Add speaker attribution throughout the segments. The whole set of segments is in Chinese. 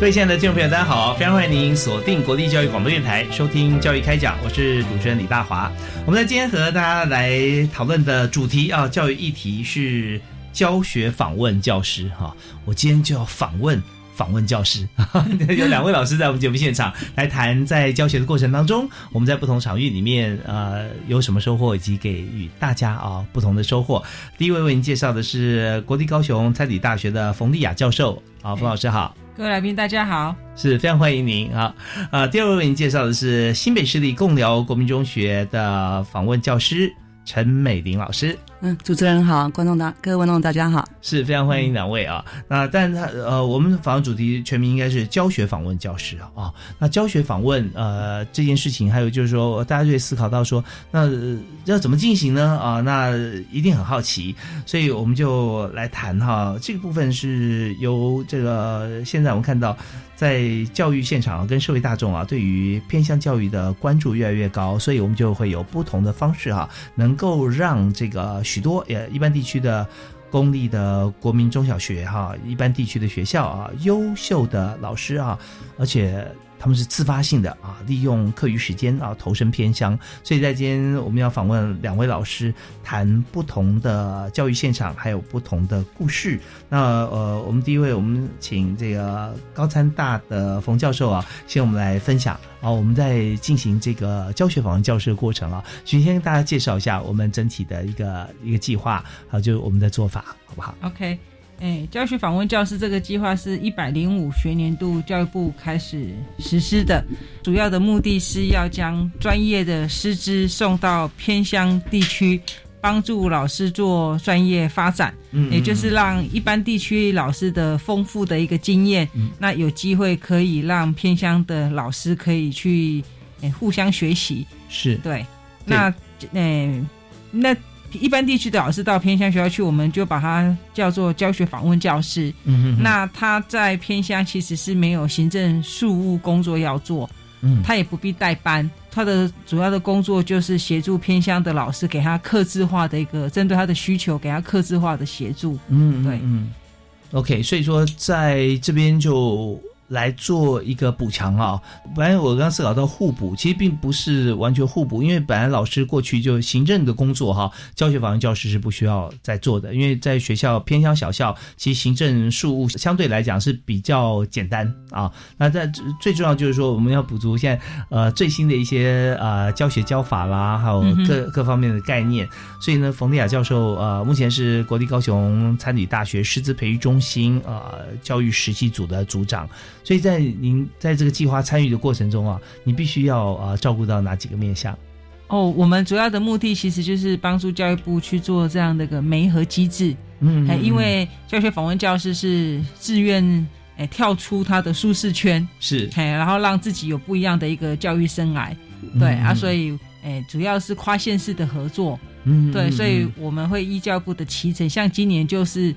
Speaker 1: 各位亲爱的听众朋友，大家好！非常欢迎您锁定国立教育广播电台，收听《教育开讲》，我是主持人李大华。我们在今天和大家来讨论的主题啊，教育议题是教学访问教师哈。我今天就要访问访问教师，有两位老师在我们节目现场来谈，在教学的过程当中，我们在不同场域里面呃有什么收获，以及给予大家啊不同的收获。第一位为您介绍的是国立高雄餐理大学的冯丽雅教授，好，冯老师好。
Speaker 2: 各位来宾，大家好，
Speaker 1: 是非常欢迎您啊！啊，第二位为您介绍的是新北市立共寮国民中学的访问教师陈美玲老师。
Speaker 3: 嗯，主持人好，观众大各位观众大家好，
Speaker 1: 是非常欢迎两位啊。那但他呃，我们访问主题全名应该是教学访问教师啊。那教学访问呃这件事情，还有就是说，大家就会思考到说，那要怎么进行呢？啊，那一定很好奇，所以我们就来谈哈。这个部分是由这个现在我们看到。在教育现场跟社会大众啊，对于偏向教育的关注越来越高，所以我们就会有不同的方式哈，能够让这个许多也一般地区的公立的国民中小学哈，一般地区的学校啊，优秀的老师啊，而且。他们是自发性的啊，利用课余时间啊投身偏乡，所以在今天我们要访问两位老师，谈不同的教育现场，还有不同的故事。那呃，我们第一位，我们请这个高参大的冯教授啊，先我们来分享啊，我们在进行这个教学访问教师的过程啊，先先跟大家介绍一下我们整体的一个一个计划，啊，就是我们的做法，好不好
Speaker 2: ？OK。哎，教学访问教师这个计划是一百零五学年度教育部开始实施的，主要的目的是要将专业的师资送到偏乡地区，帮助老师做专业发展，嗯，也就是让一般地区老师的丰富的一个经验，那有机会可以让偏乡的老师可以去哎互相学习，
Speaker 1: 是。
Speaker 2: 对，那哎那。一般地区的老师到偏乡学校去，我们就把它叫做教学访问教师。嗯嗯。那他在偏乡其实是没有行政事务工作要做，嗯，他也不必带班，他的主要的工作就是协助偏乡的老师，给他克制化的一个针对他的需求，给他克制化的协助。嗯，对，嗯。
Speaker 1: OK，所以说在这边就。来做一个补强啊！本来我刚思考到互补，其实并不是完全互补，因为本来老师过去就行政的工作哈，教学访问教师是不需要再做的，因为在学校偏乡小校，其实行政事务相对来讲是比较简单啊。那在最重要就是说，我们要补足现在呃最新的一些呃教学教法啦，还有各各方面的概念。所以呢，冯丽雅教授呃目前是国立高雄参旅大学师资培育中心呃教育实习组的组长。所以在您在这个计划参与的过程中啊，你必须要啊照顾到哪几个面向？
Speaker 2: 哦，我们主要的目的其实就是帮助教育部去做这样的一个媒合机制。嗯，因为教学访问教师是自愿哎跳出他的舒适圈，
Speaker 1: 是
Speaker 2: 哎，然后让自己有不一样的一个教育生涯。对啊，所以哎，主要是跨县市的合作。嗯，对，所以我们会依教育部的期程，像今年就是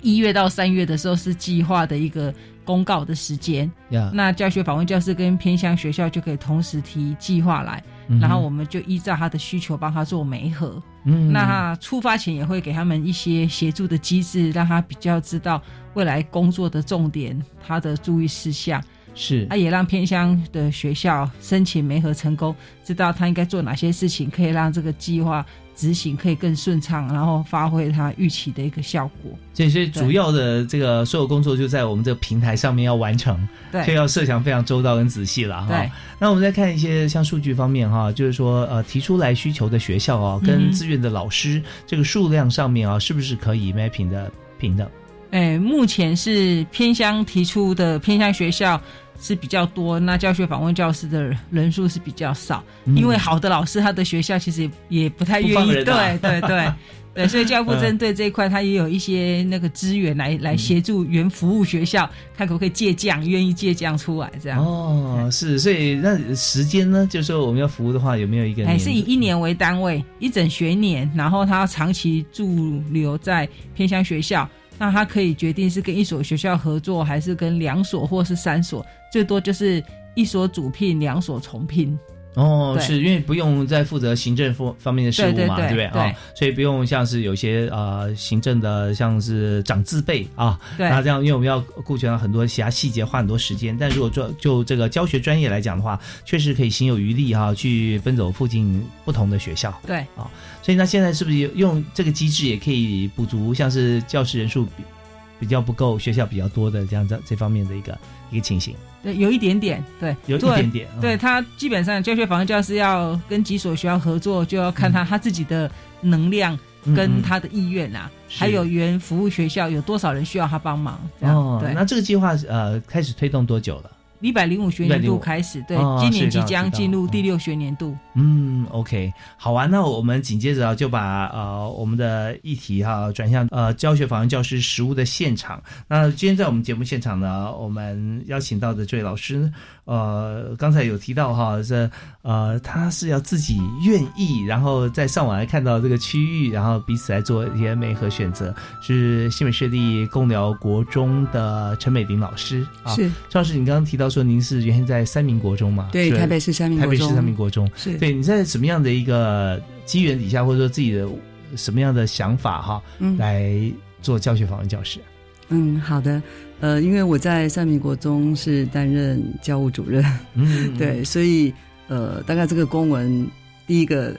Speaker 2: 一月到三月的时候是计划的一个。公告的时间，那教学访问教师跟偏乡学校就可以同时提计划来，然后我们就依照他的需求帮他做媒合。嗯，那出发前也会给他们一些协助的机制，让他比较知道未来工作的重点，他的注意事项。
Speaker 1: 是，
Speaker 2: 他也让偏乡的学校申请媒合成功，知道他应该做哪些事情，可以让这个计划执行可以更顺畅，然后发挥它预期的一个效果。
Speaker 1: 这些主要的这个所有工作就在我们这个平台上面要完成，
Speaker 2: 对，
Speaker 1: 所以要设想非常周到跟仔细了哈。那我们再看一些像数据方面哈，就是说呃提出来需求的学校啊，跟志愿的老师这个数量上面啊，是不是可以 mapping 的平等？
Speaker 2: 哎，目前是偏乡提出的偏乡学校。是比较多，那教学访问教师的人数是比较少，因为好的老师他的学校其实也不太愿意，对对对 对，所以教育部针对这一块，他也有一些那个资源来来协助原服务学校，看可不可以借将，愿意借将出来这样。
Speaker 1: 哦，是，所以那时间呢，就是说我们要服务的话，有没有一个？
Speaker 2: 还是以一年为单位，一整学年，然后他长期驻留在偏乡学校。那他可以决定是跟一所学校合作，还是跟两所或是三所，最多就是一所主聘，两所重聘。
Speaker 1: 哦，是因为不用再负责行政方方面的事务嘛，对不对啊？所以不用像是有些呃行政的，像是长字辈啊，那这样，因为我们要顾全了很多其他细节，花很多时间。但如果做就这个教学专业来讲的话，确实可以行有余力哈，去奔走附近不同的学校。
Speaker 2: 对
Speaker 1: 啊，所以那现在是不是用这个机制也可以补足，像是教师人数比比较不够，学校比较多的这样这这方面的一个一个情形？
Speaker 2: 对，有一点点，对，
Speaker 1: 有一点点。
Speaker 2: 对他基本上教学访问教师要跟几所学校合作，就要看他他自己的能量跟他的意愿啊，还有原服务学校有多少人需要他帮忙。哦，对，
Speaker 1: 那这个计划呃开始推动多久了？
Speaker 2: 一百零五学年度开始，对，今年即将进入第六学年度。
Speaker 1: 嗯，OK，好啊，那我们紧接着就把呃我们的议题哈转向呃教学访问教师实务的现场。那今天在我们节目现场呢，我们邀请到的这位老师，呃，刚才有提到哈，这呃他是要自己愿意，然后在上网来看到这个区域，然后彼此来做一些美和选择，是新北市立贡寮国中的陈美玲老师
Speaker 3: 啊。是，
Speaker 1: 赵老师，你刚刚提到说您是原先在三民国中嘛？
Speaker 3: 对，台北市三民
Speaker 1: 台北市三民国中。
Speaker 3: 是。
Speaker 1: 对，你在什么样的一个机缘底下，或者说自己的什么样的想法哈，来做教学访问教师？
Speaker 3: 嗯，好的，呃，因为我在三民国中是担任教务主任，嗯，对，所以呃，大概这个公文第一个。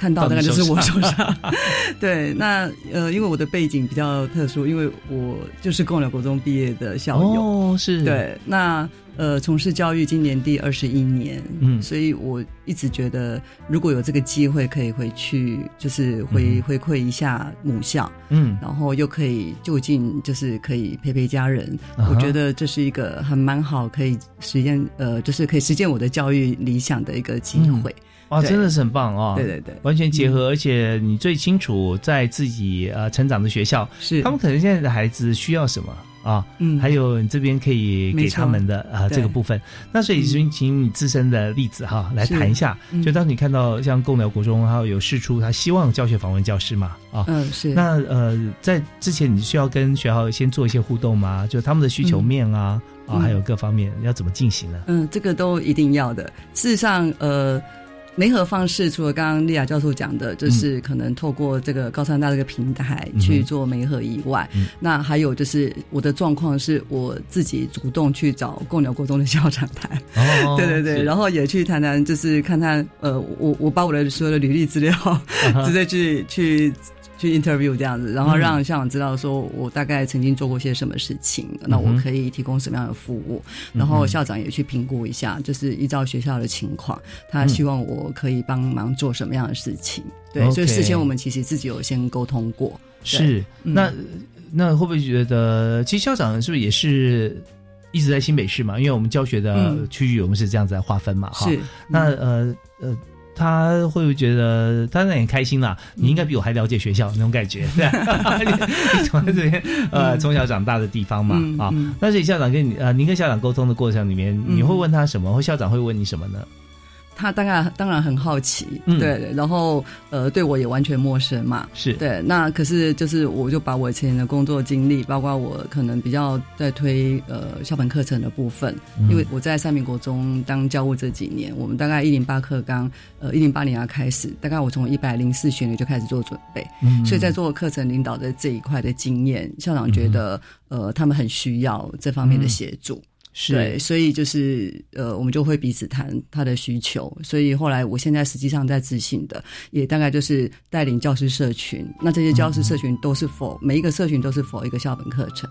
Speaker 3: 看到大概就是我手上，对，那呃，因为我的背景比较特殊，因为我就是共寮国中毕业的校友，
Speaker 1: 哦，是。
Speaker 3: 对，那呃，从事教育今年第二十一年，嗯，所以我一直觉得如果有这个机会可以回去，就是回回馈一下母校，嗯，然后又可以就近就是可以陪陪家人，我觉得这是一个很蛮好可以实现呃，就是可以实现我的教育理想的一个机会。
Speaker 1: 哇，真的是很棒啊！
Speaker 3: 对对对，
Speaker 1: 完全结合，而且你最清楚在自己呃成长的学校，
Speaker 3: 是。
Speaker 1: 他们可能现在的孩子需要什么啊？嗯，还有你这边可以给他们的啊这个部分。那所以请请你自身的例子哈来谈一下，就当你看到像共寮国中还有有试出他希望教学访问教师嘛啊，
Speaker 3: 嗯是。
Speaker 1: 那呃在之前你需要跟学校先做一些互动吗？就他们的需求面啊啊还有各方面要怎么进行呢？
Speaker 3: 嗯，这个都一定要的。事实上呃。媒合方式除了刚刚丽亚教授讲的，就是可能透过这个高三大这个平台去做媒合以外，那还有就是我的状况是我自己主动去找共鸟国中的校长谈，对对对，然后也去谈谈，就是看看呃，我我把我的所有的履历资料 直接去去。去 interview 这样子，然后让校长知道说我大概曾经做过些什么事情，那我可以提供什么样的服务，然后校长也去评估一下，就是依照学校的情况，他希望我可以帮忙做什么样的事情。对，所以事先我们其实自己有先沟通过。
Speaker 1: 是，那那会不会觉得，其实校长是不是也是一直在新北市嘛？因为我们教学的区域我们是这样子来划分嘛，哈。
Speaker 3: 是，
Speaker 1: 那呃呃。他会不会觉得他那很开心啦？你应该比我还了解学校那种感觉，对 你从这边呃从小长大的地方嘛啊。那所以校长跟你呃，您跟校长沟通的过程里面，你会问他什么，或校长会问你什么呢？
Speaker 3: 他当然当然很好奇，对，然后呃，对我也完全陌生嘛，
Speaker 1: 是。
Speaker 3: 对。那可是就是我就把我以前的工作经历，包括我可能比较在推呃校本课程的部分，因为我在三民国中当教务这几年，我们大概一零八课纲呃一零八年要开始，大概我从一百零四学年就开始做准备，所以在做课程领导的这一块的经验，校长觉得呃他们很需要这方面的协助。对，所以就是呃，我们就会彼此谈他的需求。所以后来，我现在实际上在执行的，也大概就是带领教师社群。那这些教师社群都是否每一个社群都是否一个校本课程。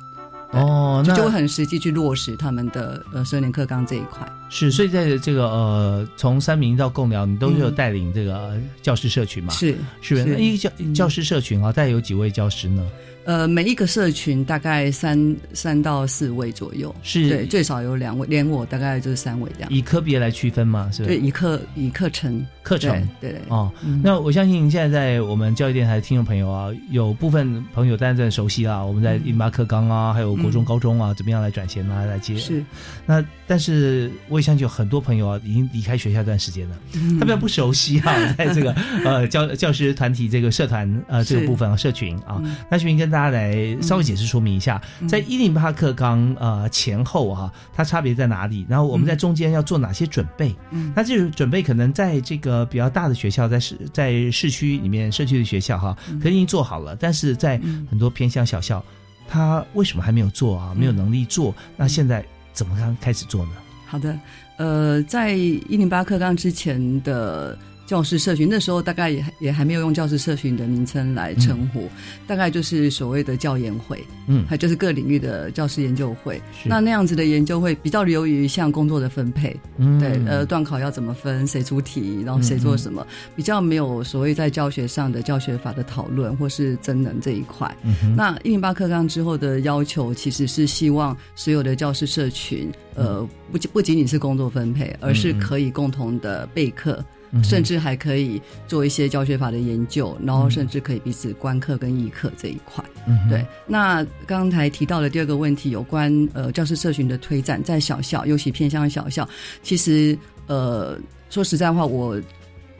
Speaker 1: 哦，
Speaker 3: 那就会很实际去落实他们的呃十二年课纲这一块。
Speaker 1: 是，所以在这个呃从三明到共寮，你都有带领这个教师社群嘛？
Speaker 3: 是，
Speaker 1: 是？一个教教师社群啊，大概有几位教师呢？
Speaker 3: 呃，每一个社群大概三三到四位左右，
Speaker 1: 是。
Speaker 3: 对，最少有两位，连我大概就是三位这样。
Speaker 1: 以科别来区分嘛？是。
Speaker 3: 对，以课以课程。
Speaker 1: 课程。
Speaker 3: 对对。
Speaker 1: 哦。那我相信现在在我们教育电台的听众朋友啊，有部分朋友当然很熟悉啊，我们在印巴课纲啊，还有国中、高中啊，怎么样来转衔啊，来接。
Speaker 3: 是。
Speaker 1: 那但是我也相信有很多朋友啊，已经离开学校一段时间了，他比较不熟悉啊，在这个呃教教师团体这个社团呃这个部分啊，社群啊，那群跟大家来稍微。解释说明一下，在一零八课纲呃前后啊，它差别在哪里？然后我们在中间要做哪些准备？嗯，那这个准备可能在这个比较大的学校，在市在市区里面社区的学校哈，可能已经做好了。但是在很多偏乡小校，他为什么还没有做啊？没有能力做？那现在怎么刚开始做呢？
Speaker 3: 好的，呃，在一零八课纲之前的。教师社群那时候大概也也还没有用教师社群的名称来称呼，大概就是所谓的教研会，嗯，还就是各领域的教师研究会。那那样子的研究会比较流于像工作的分配，嗯，对，呃，段考要怎么分，谁出题，然后谁做什么，比较没有所谓在教学上的教学法的讨论或是增能这一块。那一零八课纲之后的要求，其实是希望所有的教师社群，呃，不不仅仅是工作分配，而是可以共同的备课。甚至还可以做一些教学法的研究，然后甚至可以彼此观课跟议课这一块。对，那刚才提到的第二个问题，有关呃教师社群的推展，在小校，尤其偏向小校，其实呃说实在话，我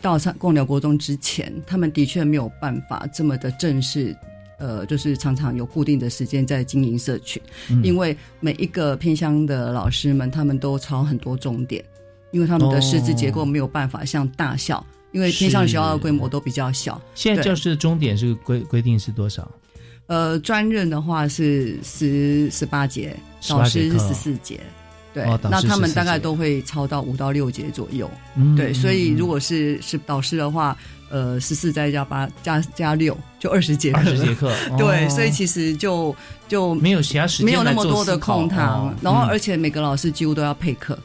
Speaker 3: 到上共寮国中之前，他们的确没有办法这么的正式，呃，就是常常有固定的时间在经营社群，因为每一个偏乡的老师们，他们都抄很多重点。因为他们的师资结构没有办法像大校，因为偏向学校的规模都比较小。
Speaker 1: 现在教师的终点是规规定是多少？
Speaker 3: 呃，专任的话是十十八节，导师是十四节。对，那他们大概都会超到五到六节左右。对，所以如果是是导师的话，呃，十四再加八加加六，就二十节课。
Speaker 1: 二十节课。
Speaker 3: 对，所以其实就就
Speaker 1: 没有其他时间，
Speaker 3: 没有那么多的空堂，然后而且每个老师几乎都要配课。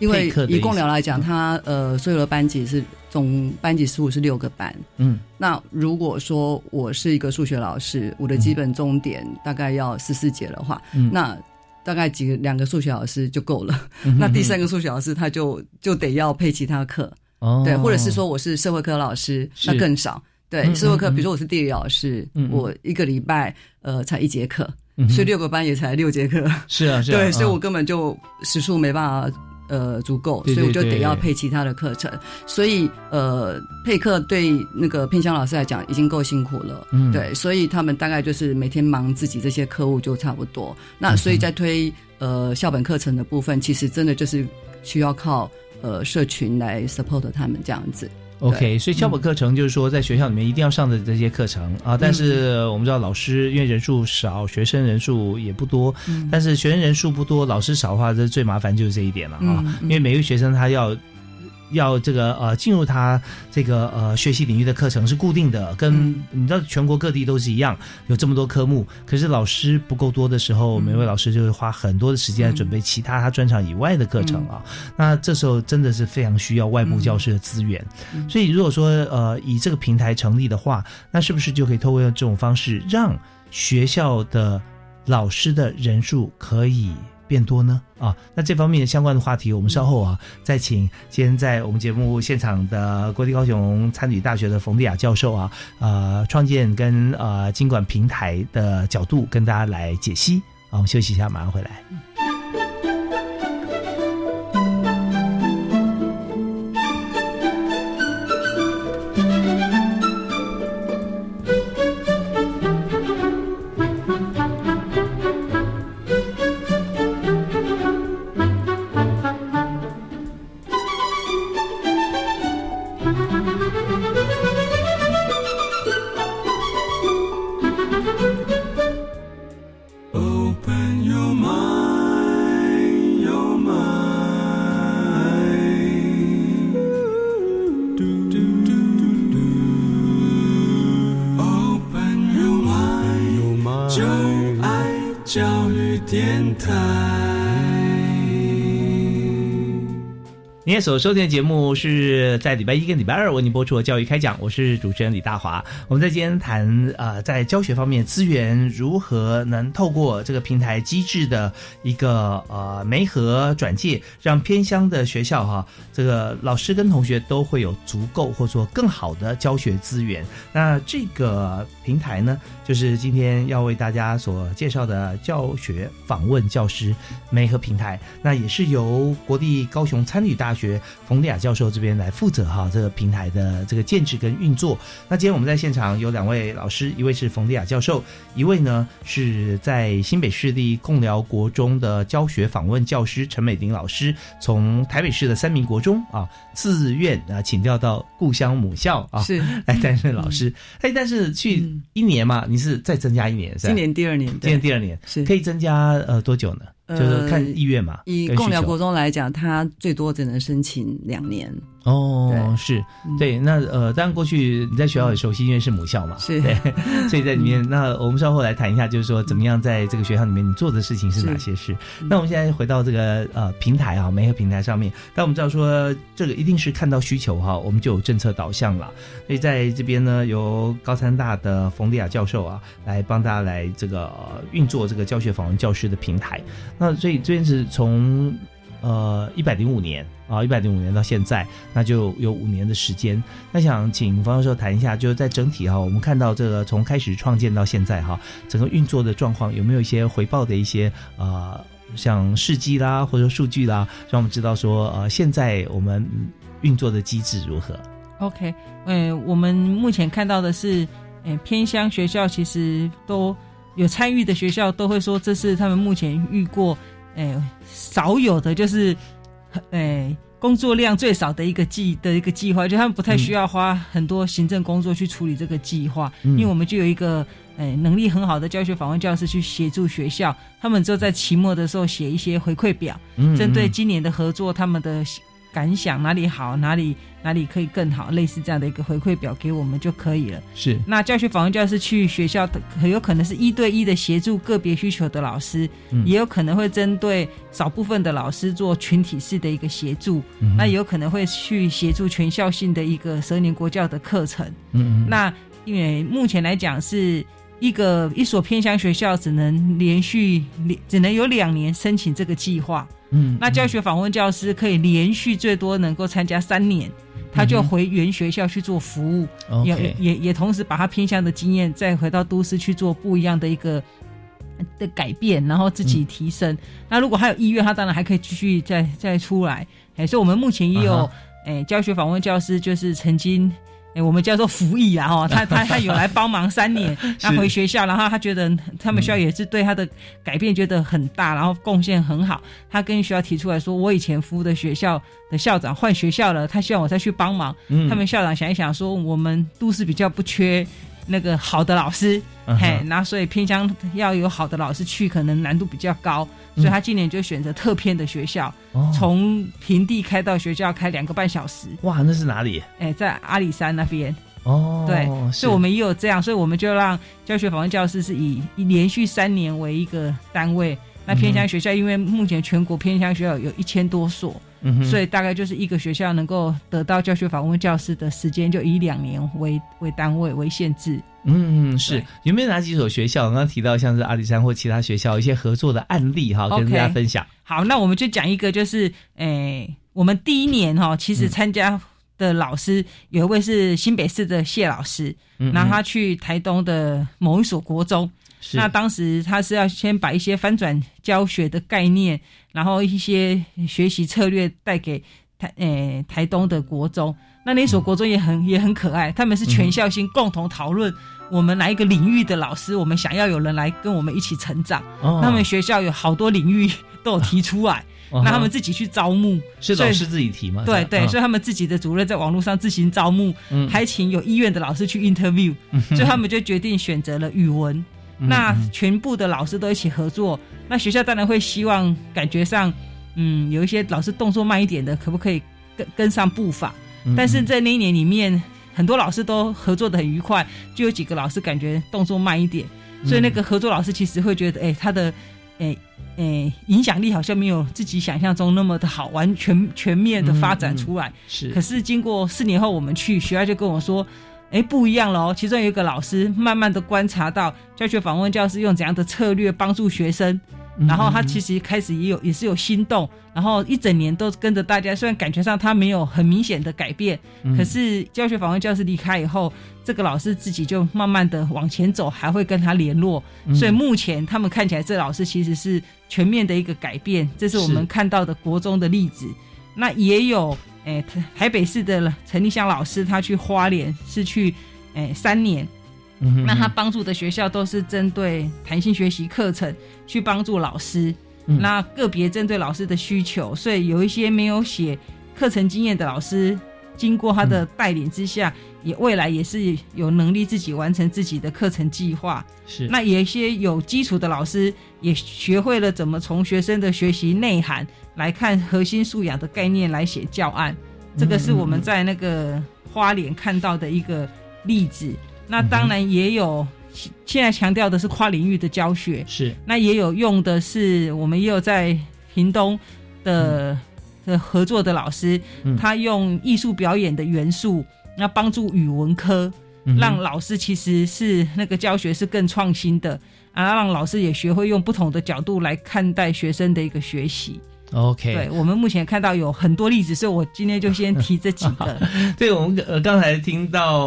Speaker 3: 因为以共疗来讲，他呃所有的班级是总班级数是六个班，嗯，那如果说我是一个数学老师，我的基本重点大概要十四节的话，那大概几个两个数学老师就够了，那第三个数学老师他就就得要配其他课，对，或者是说我是社会科老师，那更少，对，社会科，比如说我是地理老师，我一个礼拜呃才一节课，所以六个班也才六节课，
Speaker 1: 是啊，是啊
Speaker 3: 对，所以我根本就时数没办法。呃，足够，所以我就得要配其他的课程。所以，呃，配课对那个片香老师来讲已经够辛苦了。嗯，对，所以他们大概就是每天忙自己这些课务就差不多。那所以在推呃校本课程的部分，其实真的就是需要靠呃社群来 support 他们这样子。
Speaker 1: OK，所以校本课程就是说，在学校里面一定要上的这些课程啊。但是我们知道，老师因为人数少，学生人数也不多。但是学生人数不多，老师少的话，这最麻烦就是这一点了啊。因为每个学生他要。要这个呃进入他这个呃学习领域的课程是固定的，跟你知道全国各地都是一样，有这么多科目。可是老师不够多的时候，每位老师就会花很多的时间来准备其他他专场以外的课程啊。那这时候真的是非常需要外部教师的资源。所以如果说呃以这个平台成立的话，那是不是就可以透过这种方式，让学校的老师的人数可以？变多呢啊，那这方面相关的话题，我们稍后啊再请今天在我们节目现场的国立高雄参与大学的冯丽雅教授啊，呃，创建跟呃经管平台的角度跟大家来解析啊，我们休息一下，马上回来。天所收听的节目是在礼拜一跟礼拜二为您播出的《教育开讲》，我是主持人李大华。我们在今天谈呃，在教学方面资源如何能透过这个平台机制的一个呃媒合转介，让偏乡的学校哈，这个老师跟同学都会有足够或说更好的教学资源。那这个平台呢，就是今天要为大家所介绍的教学访问教师媒合平台。那也是由国立高雄参旅大学冯丽雅教授这边来负责哈这个平台的这个建制跟运作。那今天我们在现场有两位老师，一位是冯丽雅教授，一位呢是在新北市立共寮国中的教学访问教师陈美玲老师，从台北市的三民国中啊自愿啊请调到故乡母校啊
Speaker 3: 是
Speaker 1: 来担任老师。哎，但是去一年嘛，你是再增加一年是吧？
Speaker 3: 今年第二年，
Speaker 1: 今年第二年
Speaker 3: 是
Speaker 1: 可以增加呃多久呢？就是看意愿嘛。
Speaker 3: 以共寮国中来讲，他最多只能申请两年。
Speaker 1: 哦，是对。那呃，当然过去你在学校也熟悉，因为是母校嘛，
Speaker 3: 是
Speaker 1: 对，所以在里面，那我们稍后来谈一下，就是说怎么样在这个学校里面你做的事情是哪些事。那我们现在回到这个呃平台啊，媒合平台上面，但我们知道说这个一定是看到需求哈，我们就有政策导向了。所以在这边呢，由高三大的冯丽亚教授啊，来帮大家来这个、呃运作这个教学访问教师的平台。那所以这边是从呃一百零五年啊，一百零五年到现在，那就有五年的时间。那想请方教授谈一下，就是在整体哈，我们看到这个从开始创建到现在哈，整个运作的状况有没有一些回报的一些呃，像事迹啦，或者说数据啦，让我们知道说呃，现在我们运作的机制如何
Speaker 2: ？OK，嗯、我们目前看到的是，呃，偏乡学校其实都有参与的学校都会说，这是他们目前遇过，呃，少有的就是，哎，工作量最少的一个计的一个计划，就他们不太需要花很多行政工作去处理这个计划，
Speaker 1: 嗯
Speaker 2: 因为我们就有一个。呃，能力很好的教学访问教师去协助学校，他们就在期末的时候写一些回馈表，
Speaker 1: 嗯
Speaker 2: 针对今年的合作，他们的感想哪里好，哪里哪里可以更好，类似这样的一个回馈表给我们就可以了。
Speaker 1: 是。
Speaker 2: 那教学访问教师去学校的，很有可能是一对一的协助个别需求的老师，
Speaker 1: 嗯。
Speaker 2: 也有可能会针对少部分的老师做群体式的一个协助，
Speaker 1: 嗯
Speaker 2: 那也有可能会去协助全校性的一个十二年国教的课程。
Speaker 1: 嗯嗯
Speaker 2: 那因为目前来讲是一个一所偏乡学校只能连续只能有两年申请这个计划，
Speaker 1: 嗯
Speaker 2: 那教学访问教师可以连续最多能够参加三年，他就回原学校去做服务，也也也同时把他偏向的经验再回到都市去做不一样的一个的改变，然后自己提升。那如果还有意愿，他当然还可以继续再再出来。哎，所以我们目前也有哎、教学访问教师，就是曾经。哎，我们叫做服役啊，哈，他他他有来帮忙三年，他回学校，然后他觉得他们学校也是对他的改变觉得很大，然后贡献很好。他跟学校提出来说，我以前服务的学校的校长换学校了，他希望我再去帮忙。
Speaker 1: 嗯
Speaker 2: 他们校长想一想说，我们都市比较不缺那个好的老师，嘿，那所以偏乡要有好的老师去，可能难度比较高，所以他今年就选择特偏的学校，从平地开到学校开两个半小时，
Speaker 1: 哇，那是哪里？
Speaker 2: 哎，在阿里山那边。
Speaker 1: 哦，
Speaker 2: 对，所以我们也有这样，所以我们就让教学访问教师是以以连续三年为一个单位。那偏乡学校，因为目前全国偏乡学校有一千多所，所以大概就是一个学校能够得到教学访问教师的时间，就以两年为为单位为限制。
Speaker 1: 嗯，是有没有哪几所学校？刚刚提到像是阿里山或其他学校一些合作的案例哈，跟大家分享。
Speaker 2: 好，那我们就讲一个，就是诶、我们第一年哈、其
Speaker 1: 嗯
Speaker 2: 实参加的老师、有一位是新北市的谢老师，
Speaker 1: 嗯
Speaker 2: 然后他去台东的某一所国中，
Speaker 1: 是
Speaker 2: 那当时他是要先把一些翻转教学的概念，然后一些学习策略带给台诶、台东的国中。那那所国中也很、也很可爱，他们是全校性共同讨论我们哪一个领域的老师，我们想要有人来跟我们一起成长。
Speaker 1: 哦
Speaker 2: 他们学校有好多领域都有提出来，
Speaker 1: 哦
Speaker 2: 那他们自己去招募。
Speaker 1: 是老师自己提吗？
Speaker 2: 对对，所以他们自己的主任在网络上自行招募，
Speaker 1: 嗯
Speaker 2: 还请有医院的老师去 interview，所以他们就决定选择了语文。
Speaker 1: 嗯
Speaker 2: 那
Speaker 1: 嗯
Speaker 2: 全部的老师都一起合作，那学校当然会希望感觉上，嗯，有一些老师动作慢一点的，可不可以跟跟上步伐？
Speaker 1: 嗯
Speaker 2: 但是在那一年里面，很多老师都合作的很愉快，就有几个老师感觉动作慢一点，所以那个合作老师其实会觉得，哎、他的诶诶，影响力好像没有自己想象中那么的好，完全全面的发展出来。
Speaker 1: 是，
Speaker 2: 可是经过四年后，我们去学校就跟我说。哎，不一样了哦！其中有一个老师慢慢的观察到教学访问教师用怎样的策略帮助学生，然后他其实开始也有也是有心动，然后一整年都跟着大家。虽然感觉上他没有很明显的改变，可是教学访问教师离开以后，这个老师自己就慢慢的往前走，还会跟他联络。所以目前他们看起来，这老师其实是全面的一个改变，这是我们看到的国中的例子。那也有。哎，台台北市的陈立香老师，他去花莲是去哎三年，那他帮助的学校都是针对弹性学习课程去帮助老师，那个别针对老师的需求，所以有一些没有写课程经验的老师，经过他的带领之下，也未来也是有能力自己完成自己的课程计划。
Speaker 1: 是，
Speaker 2: 那有一些有基础的老师也学会了怎么从学生的学习内涵。来看核心素养的概念来写教案，这个是我们在那个花莲看到的一个例子。那当然也有现在强调的是跨领域的教学，
Speaker 1: 是
Speaker 2: 那也有用的是我们也有在屏东的的合作的老师，他用艺术表演的元素，那帮助语文科，让老师其实是那个教学是更创新的啊，让老师也学会用不同的角度来看待学生的一个学习。
Speaker 1: OK，
Speaker 2: 对我们目前看到有很多例子，所以我今天就先提这几个。
Speaker 1: 对我们呃刚才听到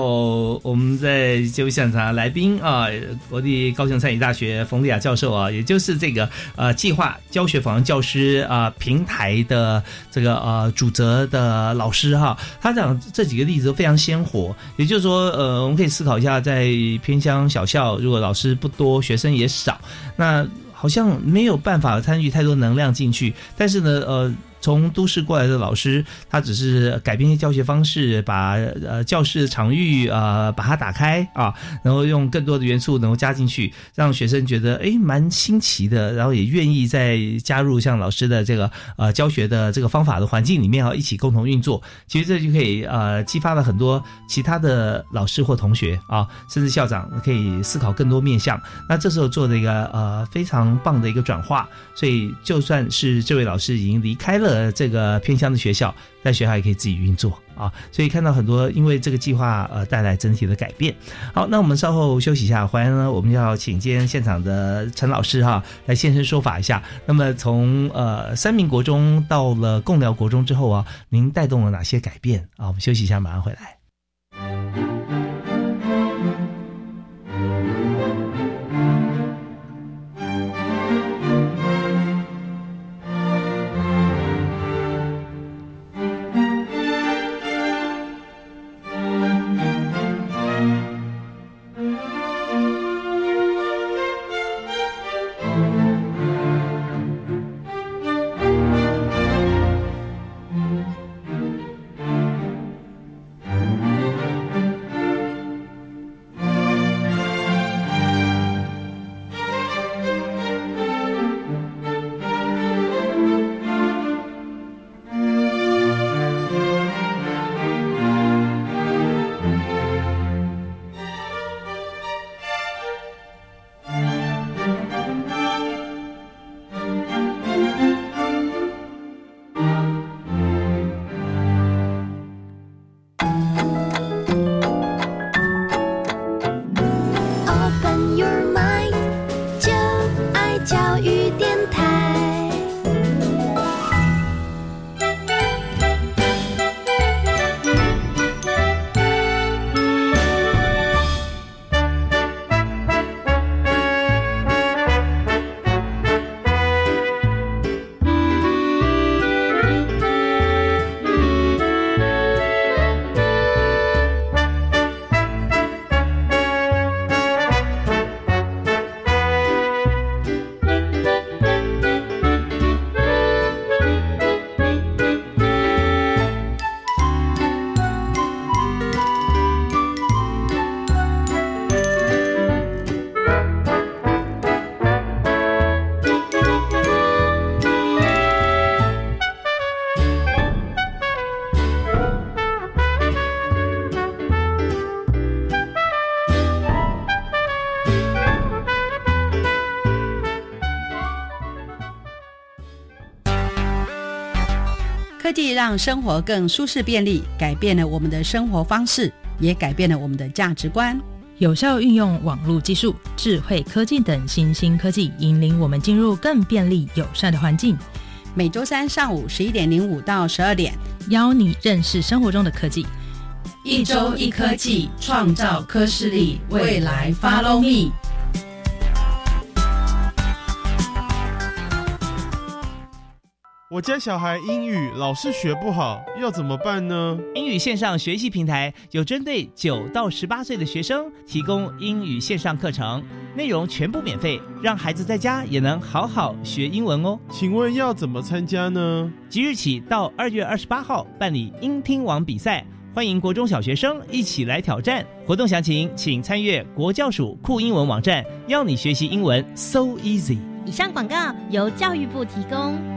Speaker 1: 我们在节目现场来宾啊，国立高雄餐饮大学冯丽雅教授啊，也就是这个呃计划教学访问教师啊平台的这个呃主责的老师哈，他讲这几个例子都非常鲜活。也就是说，呃，我们可以思考一下，在偏乡小校，如果老师不多，学生也少，那。好像没有办法参与太多能量进去，但是呢，呃。从都市过来的老师，他只是改变一些教学方式，把呃教室的场域啊把它打开啊，然后用更多的元素能够加进去，让学生觉得哎蛮新奇的，然后也愿意再加入像老师的这个呃教学的这个方法的环境里面啊，一起共同运作。其实这就可以呃激发了很多其他的老师或同学啊，甚至校长可以思考更多面向。那这时候做的一个呃非常棒的一个转化，所以就算是这位老师已经离开了。呃，这个偏乡的学校，在学校也可以自己运作啊，所以看到很多因为这个计划呃带来整体的改变。好，那我们稍后休息一下，回来呢，我们要请今天现场的陈老师哈来现身说法一下。那么从呃三民国中到了共寮国中之后啊，您带动了哪些改变啊？我们休息一下，马上回来。
Speaker 4: 让生活更舒适便利，改变了我们的生活方式，也改变了我们的价值观。
Speaker 5: 有效运用网络技术、智慧科技等新兴科技，引领我们进入更便利友善的环境。
Speaker 4: 每周三上午十一点零五到十二点，
Speaker 5: 邀你认识生活中的科技。
Speaker 4: 一周一科技，创造科视力，未来 Follow me。
Speaker 6: 我家小孩英语老是学不好，要怎么办呢？
Speaker 1: 英语线上学习平台有针对九到十八岁的学生提供英语线上课程，内容全部免费，让孩子在家也能好好学英文哦。
Speaker 6: 请问要怎么参加呢？
Speaker 1: 即日起到二月二十八号办理英听网比赛，欢迎国中小学生一起来挑战。活动详情请参阅国教署酷英文网站，要你学习英文 so easy。
Speaker 7: 以上广告由教育部提供。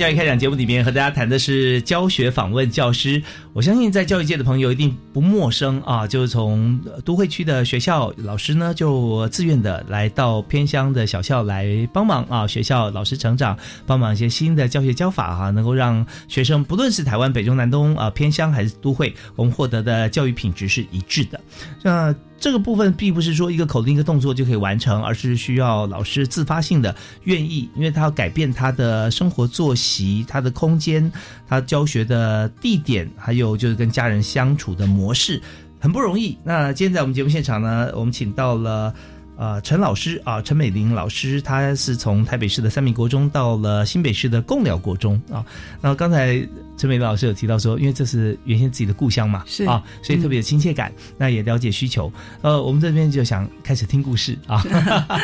Speaker 1: 教育开讲节目里面和大家谈的是教学访问教师，我相信在教育界的朋友一定不陌生啊，就是从都会区的学校老师呢，就自愿的来到偏乡的小校来帮忙啊，学校老师成长，帮忙一些新的教学教法哈，能够让学生不论是台湾北中南东啊偏乡还是都会，我们获得的教育品质是一致的，那。这个部分并不是说一个口令一个动作就可以完成，而是需要老师自发性的愿意，因为他要改变他的生活作息、他的空间、他教学的地点，还有就是跟家人相处的模式，很不容易。那今天在我们节目现场呢，我们请到了。呃，陈老师啊，陈美玲老师，她是从台北市的三民国中到了新北市的贡寮国中啊。那刚才陈美玲老师有提到说，因为这是原先自己的故乡嘛，
Speaker 3: 是
Speaker 1: 啊，所以特别有亲切感。那也了解需求。呃，我们这边就想开始听故事啊，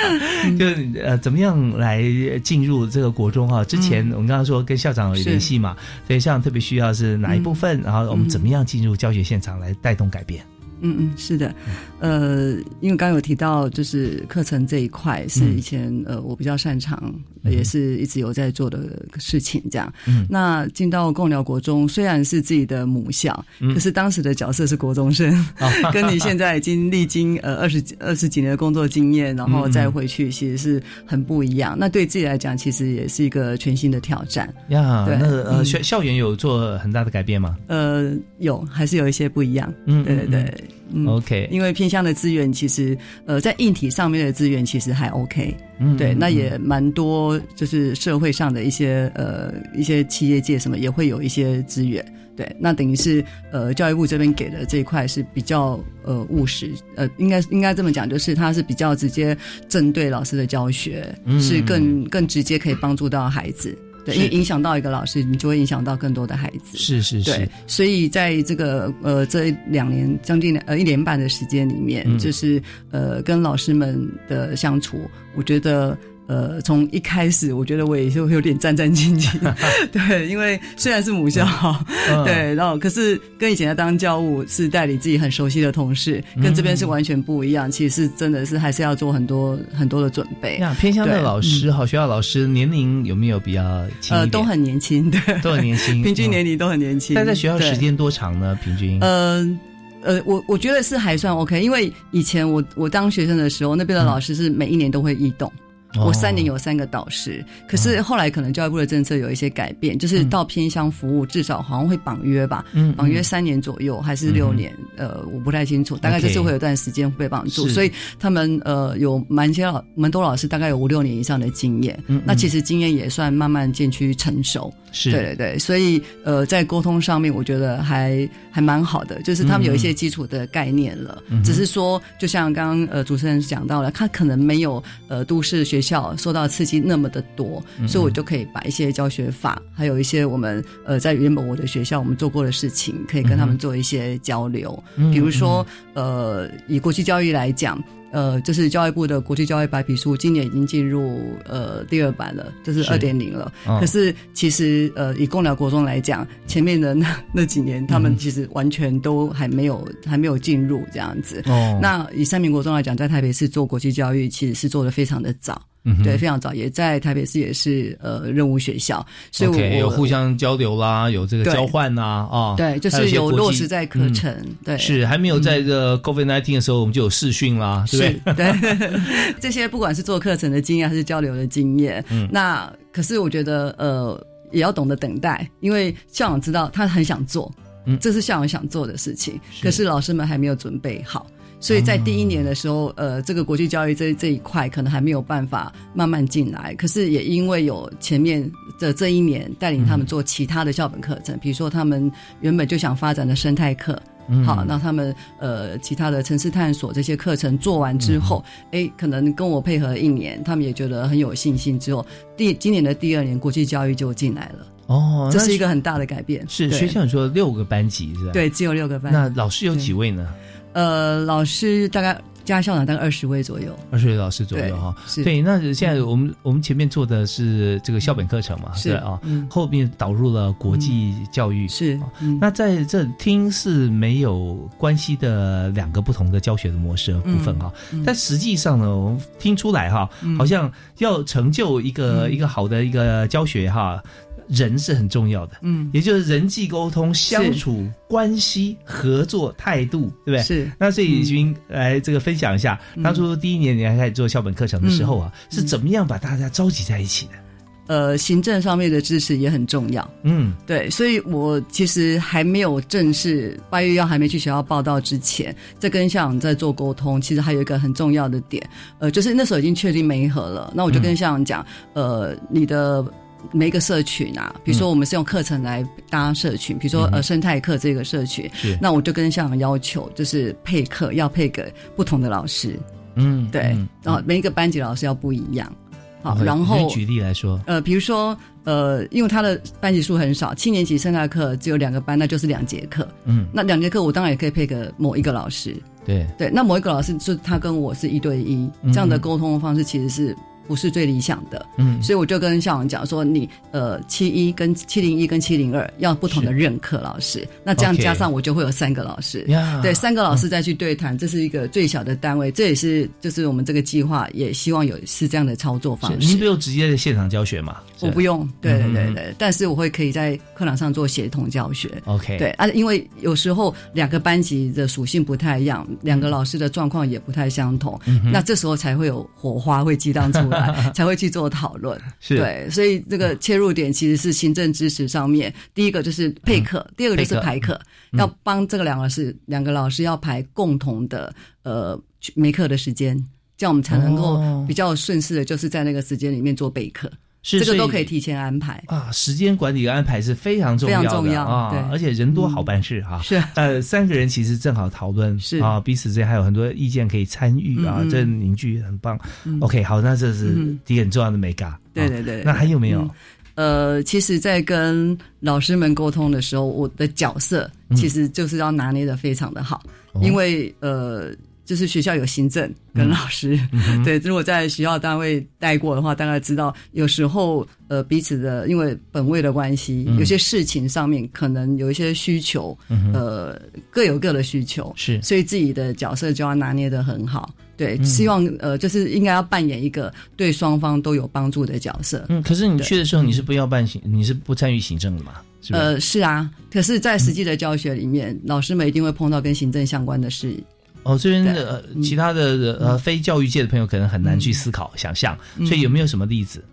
Speaker 1: 就呃，怎么样来进入这个国中啊？之前我们刚刚说跟校长有联系嘛，所以校长特别需要是哪一部分？然后我们怎么样进入教学现场来带动改变？
Speaker 3: 嗯嗯嗯，是的，呃，因为刚刚有提到，就是课程这一块是以前呃我比较擅长，也是一直有在做的事情。这样，嗯那进到共寮国中，虽然是自己的母校，可是当时的角色是国中生，跟你现在已经历经呃二十二十几年的工作经验，然后再回去，其实是很不一样。那对自己来讲，其实也是一个全新的挑战。
Speaker 1: 呀，那呃学校园有做很大的改变吗？
Speaker 3: 呃，有，还是有一些不一样。嗯，对对对。
Speaker 1: OK，
Speaker 3: 因为偏向的资源其实，呃，在硬体上面的资源其实还 OK，嗯，对，那也蛮多，就是社会上的一些呃一些企业界什么也会有一些资源，对，那等于是呃教育部这边给的这一块是比较呃务实，呃，应该应该这么讲，就是它是比较直接针对老师的教学，是更更直接可以帮助到孩子。对，因为影响到一个老师，你就会影响到更多的孩子。
Speaker 1: 是是是。
Speaker 3: 对，所以在这个呃这两年将近呃一年半的时间里面，就是呃跟老师们的相处，我觉得。呃，从一开始，我觉得我也就有点战战兢兢，对，因为虽然是母校，对，然后可是跟以前在当教务是代理自己很熟悉的同事，跟这边是完全不一样。其实是真的是还是要做很多很多的准备。
Speaker 1: 那偏乡的老师，好学校老师年龄有没有比较轻？呃，
Speaker 3: 都很年轻，对，
Speaker 1: 都很年轻，
Speaker 3: 平均年龄都很年轻。
Speaker 1: 但在学校时间多长呢？平均？
Speaker 3: 呃呃，我我觉得是还算 OK，因为以前我我当学生的时候，那边的老师是每一年都会异动。我三年有三个导师，可是后来可能教育部的政策有一些改变，就是到偏乡服务至少好像会绑约吧，嗯绑约三年左右还是六年，呃，我不太清楚，大概就是会有段时间会被绑住，所以他们呃有蛮些老蛮多老师大概有五六年以上的经验，那其实经验也算慢慢渐趋成熟，
Speaker 1: 是。
Speaker 3: 对对对，所以呃在沟通上面我觉得还还蛮好的，就是他们有一些基础的概念了，只是说就像刚刚呃主持人讲到了，他可能没有呃都市学。校受到刺激那么的多，所以我就可以把一些教学法，还有一些我们呃在原本我的学校我们做过的事情，可以跟他们做一些交流。比如说呃，以国际教育来讲。呃，就是教育部的国际教育白皮书，今年已经进入呃第二版了，就是二点零了。可是其实呃，以公寮国中来讲，前面的那那几年，他们其实完全都还没有还没有进入这样子。那以三民国中来讲，在台北市做国际教育，其实是做的非常的早。对，非常早，也在台北市也是呃任务学校，所以我
Speaker 1: 有互相交流啦，有这个交换呐啊，
Speaker 3: 对，就是有落实在课程，对，
Speaker 1: 是还没有在这个 COVID nineteen 的时候，我们就有试训啦，对
Speaker 3: 对？这些不管是做课程的经验还是交流的经验，嗯，那可是我觉得呃也要懂得等待，因为校长知道他很想做，嗯，这是校长想做的事情，可是老师们还没有准备好。所以在第一年的时候，呃，这个国际教育这这一块可能还没有办法慢慢进来。可是也因为有前面的这一年带领他们做其他的校本课程，比如说他们原本就想发展的生态课，好，那他们呃其他的城市探索这些课程做完之后，哎，可能跟我配合一年，他们也觉得很有信心。之后第今年的第二年国际教育就进来了。哦，这是一个很大的改变。
Speaker 1: 是学校你说六个班级是吧？
Speaker 3: 对，只有六个班。
Speaker 1: 那老师有几位呢？
Speaker 3: 呃，老师大概加校长大概二十位左右，
Speaker 1: 二十位老师左右哈。对，那现在我们我们前面做的是这个校本课程嘛，是啊，后面导入了国际教育。
Speaker 3: 是。
Speaker 1: 那在这听是没有关系的两个不同的教学的模式部分哈，但实际上呢，我们听出来哈，好像要成就一个一个好的一个教学哈。人是很重要的，嗯，也就是人际沟通、相处关系、合作态度，对不对？
Speaker 3: 是。
Speaker 1: 那所以已经来这个分享一下，当初第一年你还开始做校本课程的时候啊，是怎么样把大家召集在一起的？
Speaker 3: 呃，行政上面的支持也很重要，嗯，对。所以我其实还没有正式八月幺还没去学校报道之前，在跟校长在做沟通，其实还有一个很重要的点，呃，就是那时候已经确定没合了，那我就跟校长讲，呃，你的。每一个社群啊，比如说我们是用课程来搭社群，比如说呃生态课这个社群，那我就跟校长要求，就是配课要配给不同的老师，嗯，对，然后每一个班级老师要不一样，好，然后
Speaker 1: 举例来说，
Speaker 3: 呃，比如说呃，因为他的班级数很少，七年级生态课只有两个班，那就是两节课，嗯，那两节课我当然也可以配个某一个老师，
Speaker 1: 对。
Speaker 3: 对，那某一个老师就他跟我是一对一这样的沟通方式，其实是。不是最理想的，嗯，所以我就跟校长讲说，你呃七一跟七零一跟七零二要不同的任课老师，那这样加上我就会有三个老师，对，三个老师再去对谈，这是一个最小的单位，这也是就是我们这个计划也希望有是这样的操作方式。
Speaker 1: 您不用直接的现场教学嘛？
Speaker 3: 我不用，对对对对，但是我会可以在课堂上做协同教学。
Speaker 1: OK，
Speaker 3: 对啊，因为有时候两个班级的属性不太一样，两个老师的状况也不太相同，那这时候才会有火花会激荡出来。才会去做讨论，对，所以这个切入点其实是行政支持上面，第一个就是配课，第二个就是排课，要帮这个两个是两个老师要排共同的呃没课的时间，这样我们才能够比较顺势的，就是在那个时间里面做备课。这个都可以提前安排
Speaker 1: 啊，时间管理安排是非常重要的啊，
Speaker 3: 对，
Speaker 1: 而且人多好办事哈。
Speaker 3: 是，
Speaker 1: 呃，三个人其实正好讨论
Speaker 3: 是
Speaker 1: 啊，彼此之间还有很多意见可以参与啊，这凝聚很棒。OK，好，那这是第一个很重要的美嘎。
Speaker 3: 对对对，
Speaker 1: 那还有没有？
Speaker 3: 呃，其实，在跟老师们沟通的时候，我的角色其实就是要拿捏的非常的好，因为呃。就是学校有行政跟老师，对，如果在学校单位待过的话，大概知道有时候呃彼此的因为本位的关系，有些事情上面可能有一些需求，呃各有各的需求，
Speaker 1: 是，
Speaker 3: 所以自己的角色就要拿捏的很好，对，希望呃就是应该要扮演一个对双方都有帮助的角色。
Speaker 1: 嗯，可是你去的时候你是不要办行，你是不参与行政的嘛？
Speaker 3: 呃，是啊，可是，在实际的教学里面，老师们一定会碰到跟行政相关的事。
Speaker 1: 哦，这边的其他的呃非教育界的朋友可能很难去思考想象，所以有没有什么例子？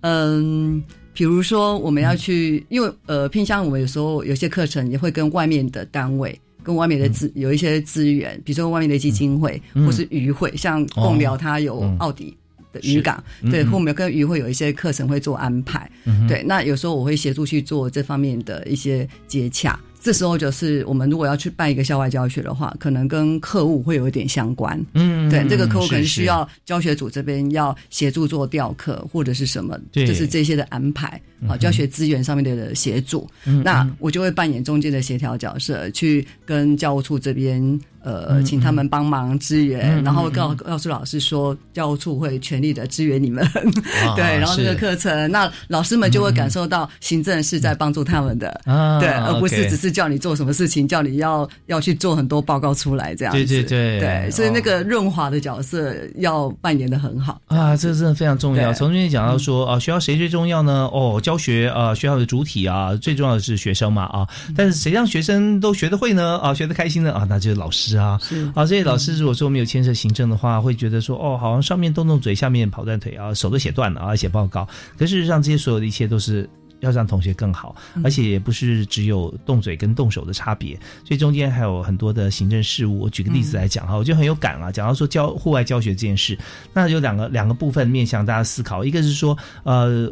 Speaker 3: 嗯，比如说我们要去，因为呃偏向我们有时候有些课程也会跟外面的单位。跟外面的资有一些资源，比如说外面的基金会或是渔会，像共寮它有奥迪的渔港，对，后面跟渔会有一些课程会做安排，对，那有时候我会协助去做这方面的一些接洽。这时候就是我们如果要去办一个校外教学的话，可能跟客户会有一点相关。嗯，对，这个客户可能需要教学组这边要协助做调课或者是什么，就是这些的安排啊，教学资源上面的协助。那我就会扮演中间的协调角色，去跟教务处这边。呃，请他们帮忙支援，然后告告诉老师说，教务处会全力的支援你们。对，然后这个课程，那老师们就会感受到行政是在帮助他们的，对，而不是只是叫你做什么事情，叫你要要去做很多报告出来这样子。
Speaker 1: 对对对，
Speaker 3: 对，所以那个润滑的角色要扮演的很好
Speaker 1: 啊，这真的非常重要。从这边讲到说啊，学校谁最重要呢？哦，教学啊，学校的主体啊，最重要的是学生嘛啊，但是谁让学生都学得会呢？啊，学得开心呢？啊，那就是老师。啊，好，这些老师如果说没有牵涉行政的话，会觉得说，哦，好像上面动动嘴，下面跑断腿啊，手都写断了啊，写报告。可事实上，这些所有的一切都是要让同学更好，而且也不是只有动嘴跟动手的差别，所以中间还有很多的行政事务。我举个例子来讲哈，我就很有感啊。讲到说教户外教学这件事，那有两个两个部分面向大家思考，一个是说，呃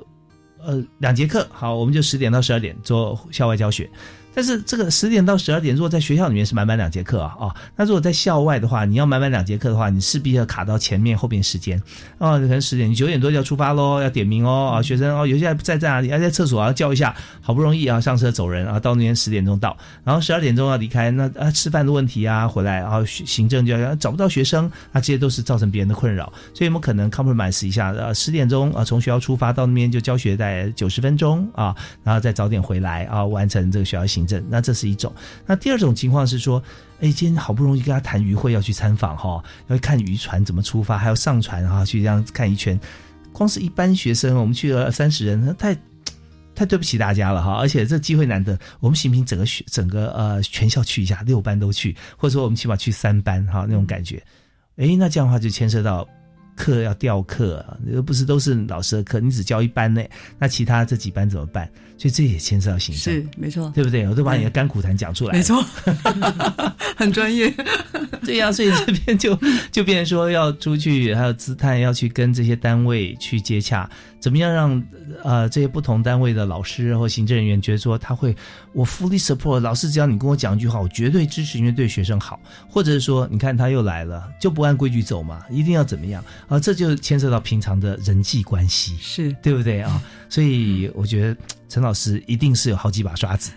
Speaker 1: 呃，两节课，好，我们就十点到十二点做校外教学。但是这个十点到十二点，如果在学校里面是满满两节课啊，哦，那如果在校外的话，你要满满两节课的话，你势必要卡到前面后边时间，哦，可能十点，你九点多就要出发喽，要点名哦，啊，学生哦，有些在在哪里，要在厕所啊叫一下，好不容易啊上车走人啊，到那边十点钟到，然后十二点钟要离开，那啊吃饭的问题啊回来，然后行政就要找不到学生，啊，这些都是造成别人的困扰，所以我们可能 compromise 一下，呃，十点钟啊从学校出发到那边就教学在九十分钟啊，然后再早点回来啊，完成这个学校行那这是一种。那第二种情况是说，哎，今天好不容易跟他谈渔会要去参访哈，要看渔船怎么出发，还要上船哈，去这样看一圈。光是一般学生，我们去了三十人，那太太对不起大家了哈。而且这机会难得，我们行不行整个学整个呃全校去一下，六班都去，或者说我们起码去三班哈，那种感觉。哎，那这样的话就牵涉到。课要调课，又不是都是老师的课，你只教一班呢，那其他这几班怎么办？所以这也牵涉到行政，
Speaker 3: 是没错，
Speaker 1: 对不对？我都把你的甘苦谈讲出来，
Speaker 3: 没错，很专业。
Speaker 1: 对呀，所以这边就就变成说要出去，还有姿态要去跟这些单位去接洽。怎么样让呃这些不同单位的老师或行政人员觉得说他会我 fully support 老师只要你跟我讲一句话我绝对支持因为对学生好，或者是说你看他又来了就不按规矩走嘛，一定要怎么样啊？这就牵涉到平常的人际关系，
Speaker 3: 是
Speaker 1: 对不对啊？所以我觉得陈老师一定是有好几把刷子，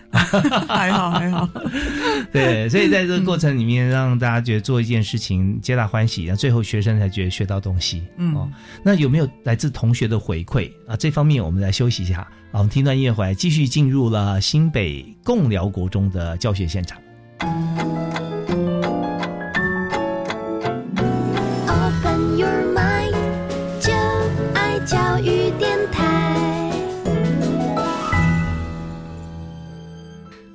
Speaker 3: 还 好还好。
Speaker 1: 对，所以在这个过程里面让大家觉得做一件事情皆大欢喜，然后最后学生才觉得学到东西。嗯，哦，那有没有来自同学的回馈？啊，这方面我们来休息一下啊，我们听段音乐回来，继续进入了新北共寮国中的教学现场。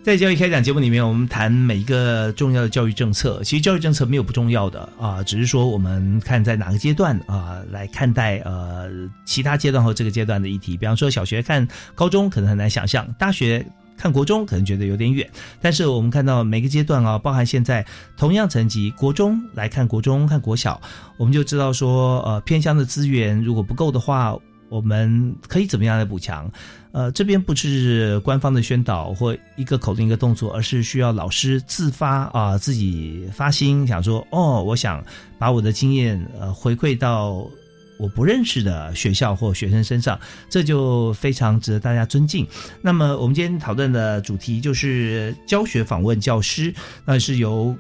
Speaker 1: 在教育开讲节目里面，我们谈每一个重要的教育政策。其实教育政策没有不重要的啊，只是说我们看在哪个阶段啊来看待呃其他阶段和这个阶段的议题。比方说小学看高中可能很难想象，大学看国中可能觉得有点远。但是我们看到每个阶段啊，包含现在同样层级国中来看国中看国小，我们就知道说呃偏乡的资源如果不够的话。我们可以怎么样来补强？呃，这边不是官方的宣导或一个口令一个动作，而是需要老师自发啊，自己发心想说，哦，我想把我的经验呃回馈到我不认识的学校或学生身上，这就非常值得大家尊敬。那么我们今天讨论的主题就是教学访问教师，那是由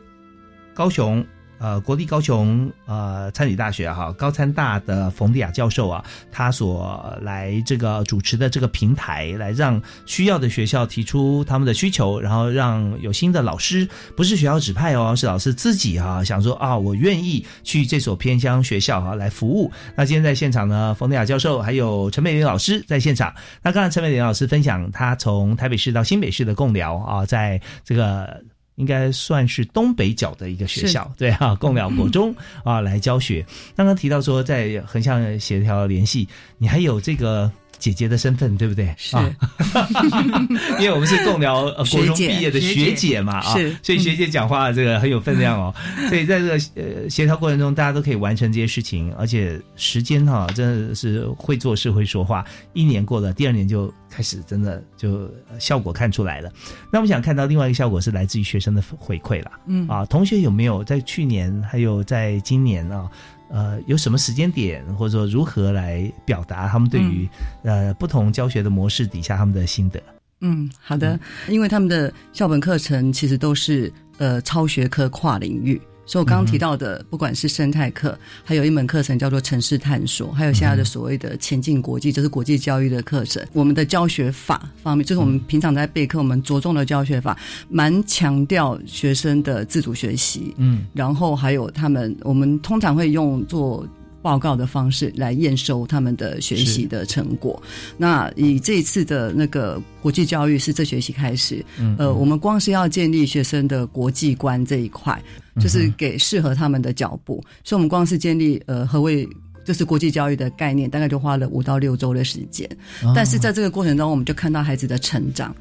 Speaker 1: 高雄。呃，国立高雄呃参旅大学哈高参大的冯丽雅教授啊，他所来这个主持的这个平台，来让需要的学校提出他们的需求，然后让有新的老师，不是学校指派哦，是老师自己哈想说啊，我愿意去这所偏乡学校哈来服务。那今天在现场呢，冯丽雅教授还有陈美玲老师在现场。那刚才陈美玲老师分享他从台北市到新北市的共聊啊，在这个。应该算是东北角的一个学校，对哈，共寮国中 啊来教学。刚刚提到说在横向协调联系，你还有这个。姐姐的身份对不对？
Speaker 3: 是，
Speaker 1: 因为我们是共聊国中毕业的学姐嘛啊，所以学姐讲话这个很有分量哦。所以在这个呃协调过程中，大家都可以完成这些事情，而且时间哈真的是会做事会说话。一年过了，第二年就开始真的就效果看出来了。那我们想看到另外一个效果是来自于学生的回馈了。嗯啊，同学有没有在去年还有在今年啊？呃，有什么时间点，或者说如何来表达他们对于呃不同教学的模式底下他们的心得？
Speaker 3: 嗯，好的，因为他们的校本课程其实都是呃超学科跨领域。所以我刚刚提到的，不管是生态课，还有一门课程叫做城市探索，还有现在的所谓的前进国际，就是国际教育的课程。我们的教学法方面，就是我们平常在备课，我们着重的教学法，蛮强调学生的自主学习。嗯，然后还有他们，我们通常会用做。报告的方式来验收他们的学习的成果。那以这一次的那个国际教育是这学期开始，呃，我们光是要建立学生的国际观这一块，就是给适合他们的脚步。所以，我们光是建立呃何谓就是国际教育的概念，大概就花了五到六周的时间。但是在这个过程中，我们就看到孩子的成长。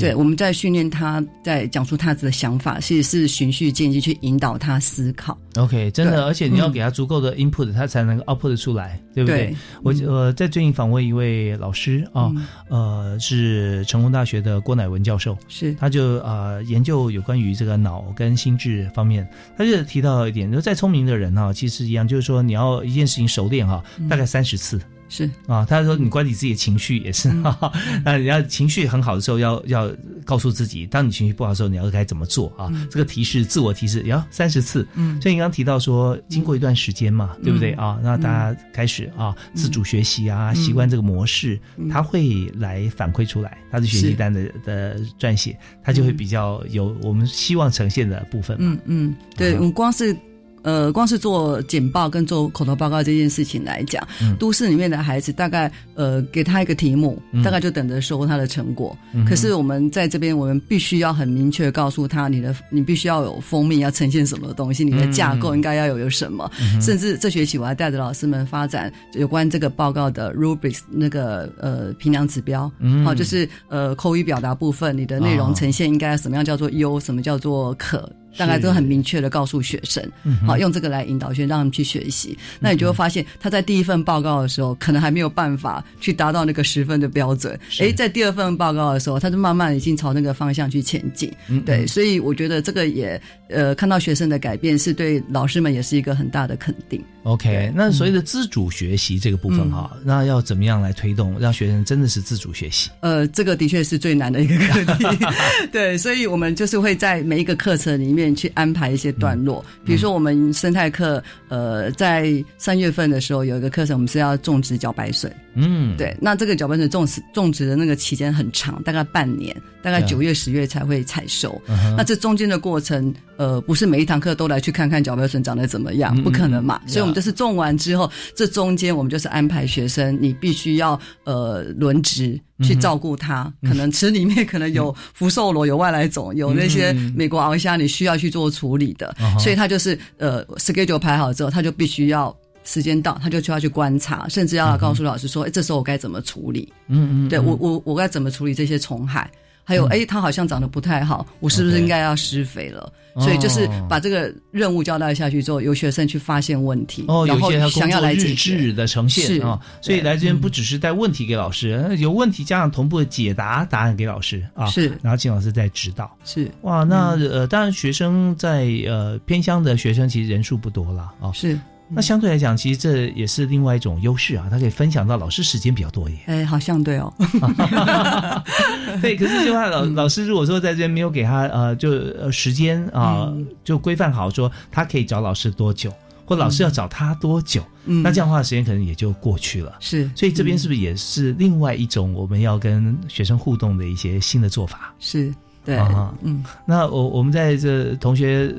Speaker 3: 对，我们在训练他，在讲出他的想法，其实是循序渐进去引导他思考。
Speaker 1: OK，真的，而且你要给他足够的 input，他才能 output 出来，对不对？我呃，在最近访问一位老师啊，呃，是成功大学的郭乃文教授，
Speaker 3: 是，
Speaker 1: 他就呃研究有关于这个脑跟心智方面，他就提到一点，就再聪明的人哈，其实一样，就是说你要一件事情熟练哈，大概三十次。
Speaker 3: 是。
Speaker 1: 啊，他说你管理自己的情绪也是，那你要情绪很好的时候，要要告诉自己，当你情绪不好的时候，你要该怎么做啊？这个提示，自我提示要三十次。嗯，所以你刚刚提到说，经过一段时间嘛，对不对？啊？那大家开始啊，自主学习啊，习惯这个模式，他会来反馈出来，他的学习单的的撰写，他就会比较有我们希望呈现的部分。
Speaker 3: 嗯嗯，对，我们光是。呃，光是做简报跟做口头报告这件事情来讲，都市里面的孩子大概呃给他一个题目，大概就等着收他的成果。可是我们在这边，我们必须要很明确告诉他，你的你必须要有封面，要呈现什么东西，你的架构应该要有有什么。甚至这学期我还带着老师们发展有关这个报告的 rubrics 那个呃评量指标，好，就是呃口语表达部分，你的内容呈现应该什么样叫做优，什么叫做可。大概都很明确的告诉学生，好用这个来引导学生，让他们去学习。那你就会发现，他在第一份报告的时候，可能还没有办法去达到那个十分的标准。哎，在第二份报告的时候，他就慢慢已经朝那个方向去前进。嗯对，所以我觉得这个也呃，看到学生的改变，是对老师们也是一个很大的肯定。
Speaker 1: OK，那所谓的自主学习这个部分哈，那要怎么样来推动，让学生真的是自主学习？
Speaker 3: 呃，这个的确是最难的一个课题。对，所以我们就是会在每一个课程里面去安排一些段落，比如说我们生态课，呃，在三月份的时候有一个课程，我们是要种植茭白笋。嗯，对，那这个茭白笋种植种植的那个期间很长，大概半年，大概九月十月才会采收。那这中间的过程，呃，不是每一堂课都来去看看茭白笋长得怎么样，不可能嘛。所以，我们就是种完之后，这中间我们就是安排学生，你必须要呃轮值去照顾它。可能池里面可能有福寿螺、有外来种、有那些美国鳌虾，你需要去做处理的。所以，他就是呃 schedule 排好之后，他就必须要。时间到，他就需要去观察，甚至要告诉老师说：“哎，这时候我该怎么处理？嗯嗯，对我我我该怎么处理这些虫害？还有，哎，它好像长得不太好，我是不是应该要施肥了？所以就是把这个任务交代下去之后，由学生去发现问题，
Speaker 1: 哦，
Speaker 3: 然后想要来
Speaker 1: 日志的呈现啊。所以来这边不只是带问题给老师，有问题加上同步的解答答案给老师啊。
Speaker 3: 是，
Speaker 1: 然后请老师再指导。
Speaker 3: 是，
Speaker 1: 哇，那呃，当然学生在呃偏乡的学生其实人数不多了啊。
Speaker 3: 是。
Speaker 1: 那相对来讲，其实这也是另外一种优势啊，他可以分享到老师时间比较多一点。
Speaker 3: 哎，好像对哦。
Speaker 1: 对，可是就怕老老师如果说在这边没有给他呃，就呃时间啊，就规范好说他可以找老师多久，或老师要找他多久，那这样的话时间可能也就过去了。
Speaker 3: 是，
Speaker 1: 所以这边是不是也是另外一种我们要跟学生互动的一些新的做法？
Speaker 3: 是，对，嗯。
Speaker 1: 那我我们在这同学。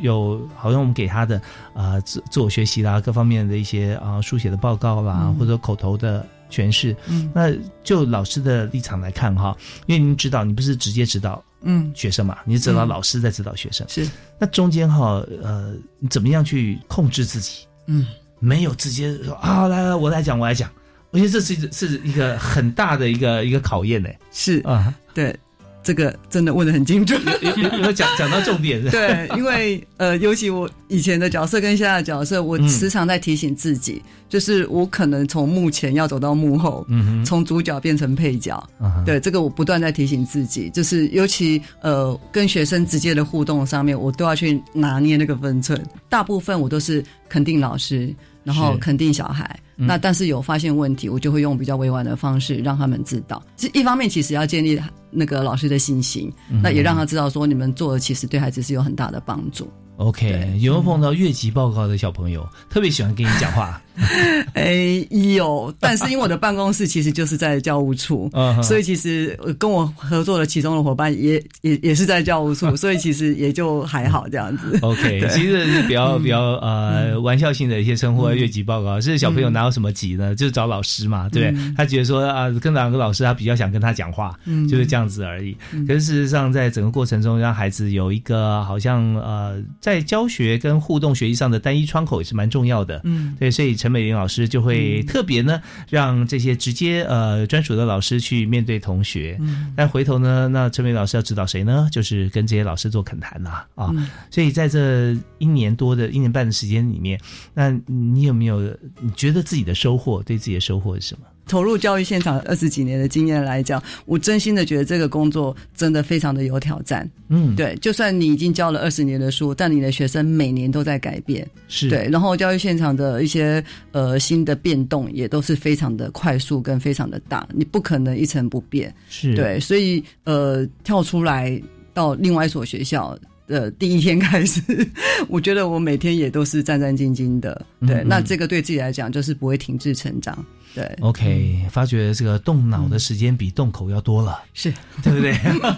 Speaker 1: 有好像我们给他的啊自自我学习啦，各方面的一些啊书写的报告啦，或者口头的诠释。嗯，那就老师的立场来看哈，因为您指导，你不是直接指导嗯学生嘛，你指导老师在指导学生，
Speaker 3: 是
Speaker 1: 那中间哈呃，你怎么样去控制自己？嗯，没有直接说啊，来来，我来讲，我来讲。我觉得这是是一个很大的一个一个考验呢。
Speaker 3: 是啊，对。这个真的问的很精准，
Speaker 1: 有讲讲到重点。
Speaker 3: 对，因为呃，尤其我以前的角色跟现在的角色，我时常在提醒自己，就是我可能从幕前要走到幕后，从主角变成配角。对，这个我不断在提醒自己，就是尤其呃，跟学生直接的互动上面，我都要去拿捏那个分寸。大部分我都是肯定老师。然后肯定小孩，那但是有发现问题，我就会用比较委婉的方式让他们知道。是一方面其实要建立那个老师的信心，那也让他知道说你们做的其实对孩子是有很大的帮助。
Speaker 1: OK，有没有碰到越级报告的小朋友特别喜欢跟你讲话？
Speaker 3: 哎，有，但是因为我的办公室其实就是在教务处，所以其实跟我合作的其中的伙伴也也也是在教务处，所以其实也就还好这样子。
Speaker 1: OK，其实是比较比较呃玩笑性的一些称呼，越级报告是小朋友哪有什么级呢？就是找老师嘛，对他觉得说啊，跟哪个老师他比较想跟他讲话，就是这样子而已。可是事实上，在整个过程中，让孩子有一个好像呃在教学跟互动学习上的单一窗口也是蛮重要的。嗯，对，所以陈。美玲老师就会特别呢，让这些直接呃专属的老师去面对同学。嗯，但回头呢，那陈美老师要指导谁呢？就是跟这些老师做恳谈呐啊。所以在这一年多的一年半的时间里面，那你有没有你觉得自己的收获？对自己的收获是什么？
Speaker 3: 投入教育现场二十几年的经验来讲，我真心的觉得这个工作真的非常的有挑战。嗯，对，就算你已经教了二十年的书，但你的学生每年都在改变，
Speaker 1: 是
Speaker 3: 对。然后教育现场的一些呃新的变动也都是非常的快速跟非常的大，你不可能一成不变。
Speaker 1: 是
Speaker 3: 对，所以呃跳出来到另外一所学校的第一天开始，我觉得我每天也都是战战兢兢的。对，那这个对自己来讲就是不会停滞成长。对
Speaker 1: ，OK，发觉这个动脑的时间比动口要多了，
Speaker 3: 是
Speaker 1: 对不对？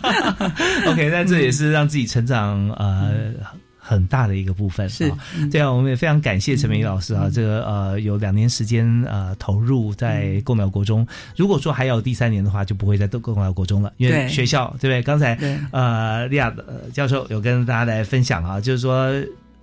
Speaker 1: OK，那这也是让自己成长呃很大的一个部分。
Speaker 3: 是，
Speaker 1: 对啊，我们也非常感谢陈美老师啊，这个呃有两年时间呃投入在共苗国中，如果说还有第三年的话，就不会在共苗国中了，因为学校对不对？刚才呃利亚教授有跟大家来分享啊，就是说。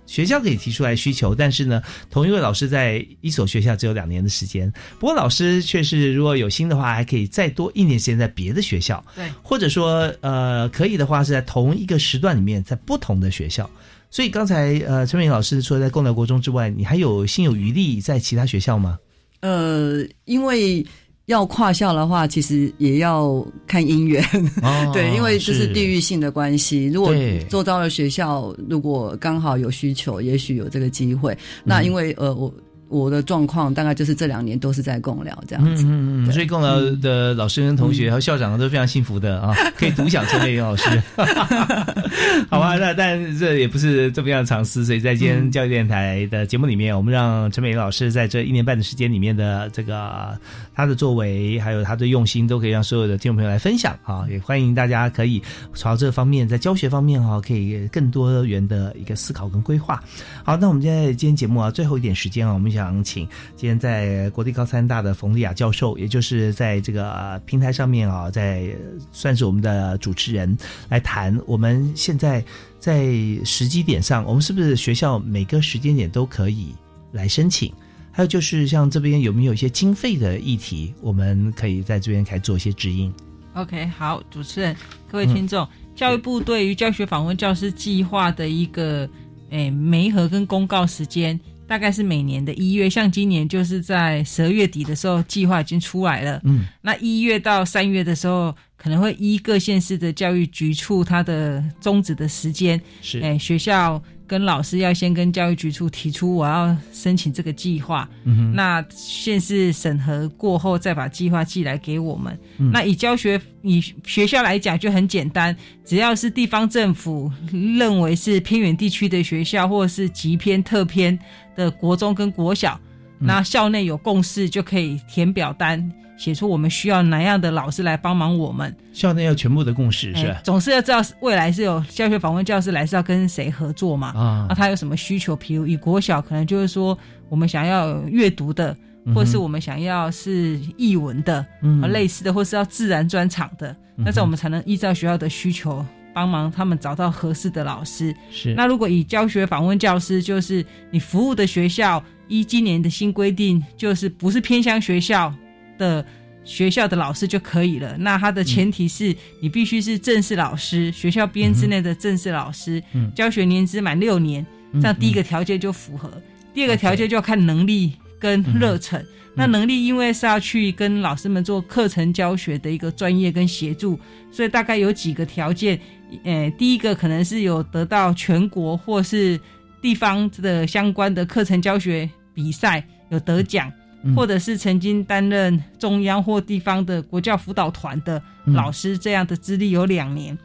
Speaker 1: 学校可以提出来需求，但是呢，同一位老师在一所学校只有两年的时间。不过老师却是如果有心的话，还可以再多一年时间在别的学校。
Speaker 2: 对，
Speaker 1: 或者说呃，可以的话是在同一个时段里面，在不同的学校。所以刚才呃，陈美老师除了，在共寮国中之外，你还有心有余力在其他学校吗？
Speaker 3: 呃，因为。要跨校的话，其实也要看姻缘，对，因为这是地域性的关系。如果做到了学校，如果刚好有需求，也许有这个机会。那因为呃，我。我的状况大概就是这两年都是在共聊这样子，
Speaker 1: 嗯嗯所以共聊的老师跟同学和校长都非常幸福的啊，可以独享陈美云老师。好吧，那但这也不是这么样的尝试，所以在今天教育电台的节目里面，我们让陈美云老师在这一年半的时间里面的这个他的作为，还有他的用心，都可以让所有的听众朋友来分享啊，也欢迎大家可以朝这方面在教学方面哈，可以更多元的一个思考跟规划。好，那我们现在今天节目啊，最后一点时间啊，我们想。想请今天在国立高三大的冯丽雅教授，也就是在这个平台上面啊，在算是我们的主持人来谈。我们现在在时机点上，我们是不是学校每个时间点都可以来申请？还有就是像这边有没有一些经费的议题，我们可以在这边开始做一些指引。
Speaker 2: OK，好，主持人，各位听众，教育部对于教学访问教师计划的一个诶媒合跟公告时间。大概是每年的一月，像今年就是在十二月底的时候，计划已经出来了。嗯，那一月到三月的时候，可能会依各县市的教育局处它的终止的时间，
Speaker 1: 是哎
Speaker 2: 学校。跟老师要先跟教育局处提出我要申请这个计划，那县市审核过后再把计划寄来给我们。那以教学以学校来讲就很简单，只要是地方政府认为是偏远地区的学校或者是极偏特偏的国中跟国小，那校内有共识就可以填表单。写出我们需要哪样的老师来帮忙我们？
Speaker 1: 校内要全部的共识是吧？
Speaker 2: 总是要知道未来是有教学访问教师来是要跟谁合作嘛？啊，那他有什么需求？比如以国小可能就是说我们想要阅读的，或是我们想要是译文的，嗯，类似的，或是要自然专场的，那这我们才能依照学校的需求帮忙他们找到合适的老师。
Speaker 1: 是。
Speaker 2: 那如果以教学访问教师，就是你服务的学校依今年的新规定，就是不是偏乡学校的学校的老师就可以了。那它的前提是你必须是正式老师，学校编制内的正式老师，教学年资满六年，这样第一个条件就符合。第二个条件就要看能力跟热忱。那能力因为是要去跟老师们做课程教学的一个专业跟协助，所以大概有几个条件。呃，第一个可能是有得到全国或是地方的相关的课程教学比赛有得奖，或者是曾经担任中央或地方的国教辅导团的老师这样的资历有两年，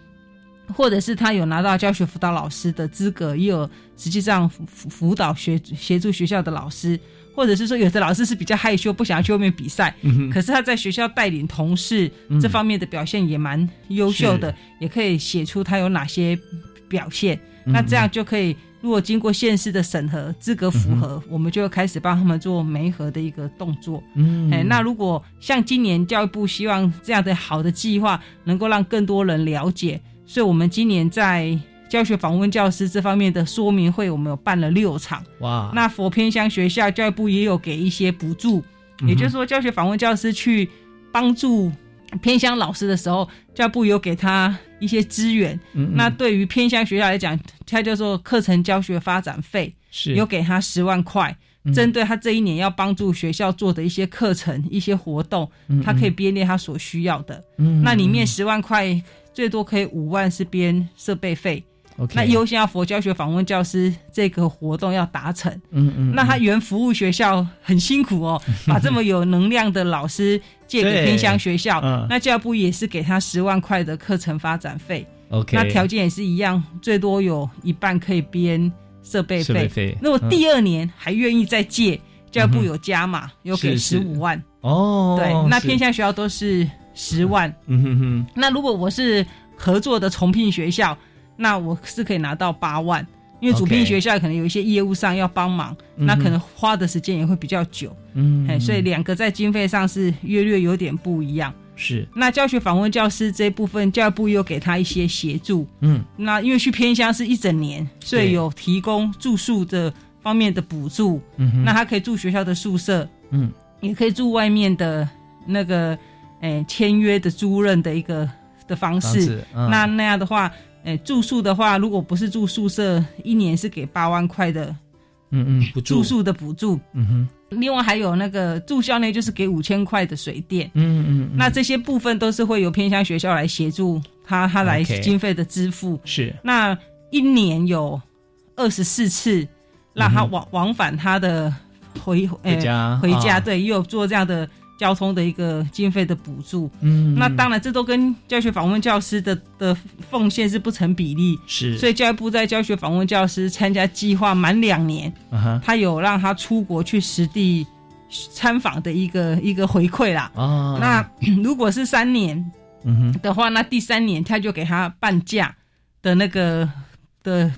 Speaker 2: 或者是他有拿到教学辅导老师的资格，也有实际上辅辅导学协助学校的老师。或者是说，有的老师是比较害羞，不想要去外面比赛，可是他在学校带领同事这方面的表现也蛮优秀的，也可以写出他有哪些表现。那这样就可以，如果经过县市的审核，资格符合，我们就开始帮他们做媒合的一个动作。嗯，哎，那如果像今年教育部希望这样的好的计划能够让更多人了解，所以我们今年在。教学访问教师这方面的说明会，我们有办了六场。哇！那佛偏乡学校教育部也有给一些补助，也就是说，教学访问教师去帮助偏乡老师的时候，教育部有给他一些资源。那对于偏乡学校来讲，他叫做课程教学发展费，
Speaker 1: 是
Speaker 2: 有给他十万块，针对他这一年要帮助学校做的一些课程、一些活动，他可以编列他所需要的。那里面十万块最多可以五万是编设备费。那优先要佛教学访问教师这个活动要达成，嗯嗯，那他原服务学校很辛苦哦，把这么有能量的老师借给偏乡学校，那教育部也是给他十万块的课程发展费
Speaker 1: ，OK，
Speaker 2: 那条件也是一样，最多有一半可以编设备
Speaker 1: 费，
Speaker 2: 那我第二年还愿意再借，教育部有加码，有给十五万。
Speaker 1: 哦，
Speaker 2: 对，那偏乡学校都是十万，嗯哼哼，那如果我是合作的重聘学校。那我是可以拿到八万，因为主聘学校可能有一些业务上要帮忙，那可能花的时间也会比较久，嗯，哎，所以两个在经费上是约略有点不一样。
Speaker 1: 是，
Speaker 2: 那教学访问教师这一部分，教育部又给他一些协助，嗯，那因为去偏乡是一整年，所以有提供住宿的方面的补助，嗯，那他可以住学校的宿舍，嗯，也可以住外面的那个，哎，签约的租赁的一个的方式，那那样的话。哎，住宿的话，如果不是住宿舍，一年是给八万块的，
Speaker 1: 嗯嗯，
Speaker 2: 住宿的补助，嗯哼。另外还有那个住校内就是给五千块的水电，嗯嗯。那这些部分都是会由偏乡学校来协助他，他来经费的支付。
Speaker 1: 是。
Speaker 2: 那一年有二十四次让他往往返他的回
Speaker 1: 回家
Speaker 2: 回家，对，也有做这样的。交通的一个经费的补助，嗯，那当然这都跟教学访问教师的的奉献是不成比例，
Speaker 1: 是，
Speaker 2: 所以教育部在教学访问教师参加计划满两年，他有让他出国去实地参访的一个一个回馈啦。啊，那如果是三年，嗯哼。的话，那第三年他就给他半价的那个的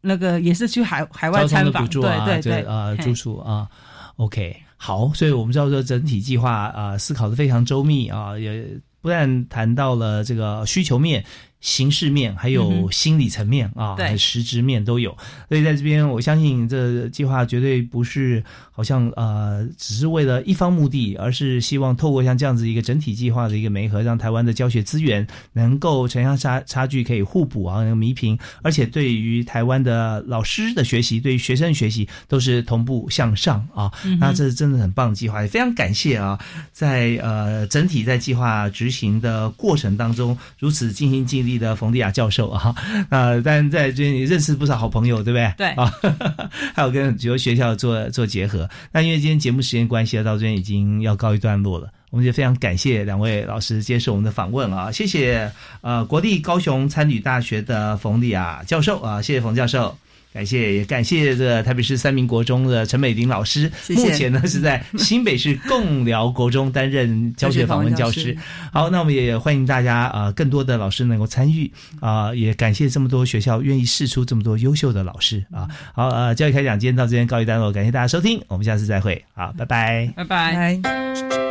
Speaker 2: 那个也是去海海外参访，对对对，
Speaker 1: 啊，住宿啊，OK。好，所以我们知道说整体计划啊，思考的非常周密啊，也不但谈到了这个需求面。形式面还有心理层面啊，实质面都有，所以在这边我相信这计划绝对不是好像呃只是为了一方目的，而是希望透过像这样子一个整体计划的一个媒合，让台湾的教学资源能够城乡差差距可以互补啊，能弥平，而且对于台湾的老师的学习，对于学生的学习都是同步向上啊，那这是真的很棒的计划，也非常感谢啊，在呃整体在计划执行的过程当中如此尽心尽力。的冯迪亚教授啊，呃，但在这里认识不少好朋友，对不对？
Speaker 2: 对
Speaker 1: 啊，还有跟很多学校做做结合。那因为今天节目时间关系，到这边已经要告一段落了。我们就非常感谢两位老师接受我们的访问啊，谢谢呃国立高雄参旅大学的冯丽亚教授啊，谢谢冯教授。感谢也感谢这台北市三民国中的陈美玲老师，目前呢是在新北市共寮国中担任教学访问教师。好，那我们也欢迎大家啊，更多的老师能够参与啊，也感谢这么多学校愿意试出这么多优秀的老师啊。好，呃，教育开讲今天到这边告一段落，感谢大家收听，我们下次再会，好，拜拜，
Speaker 2: 拜拜。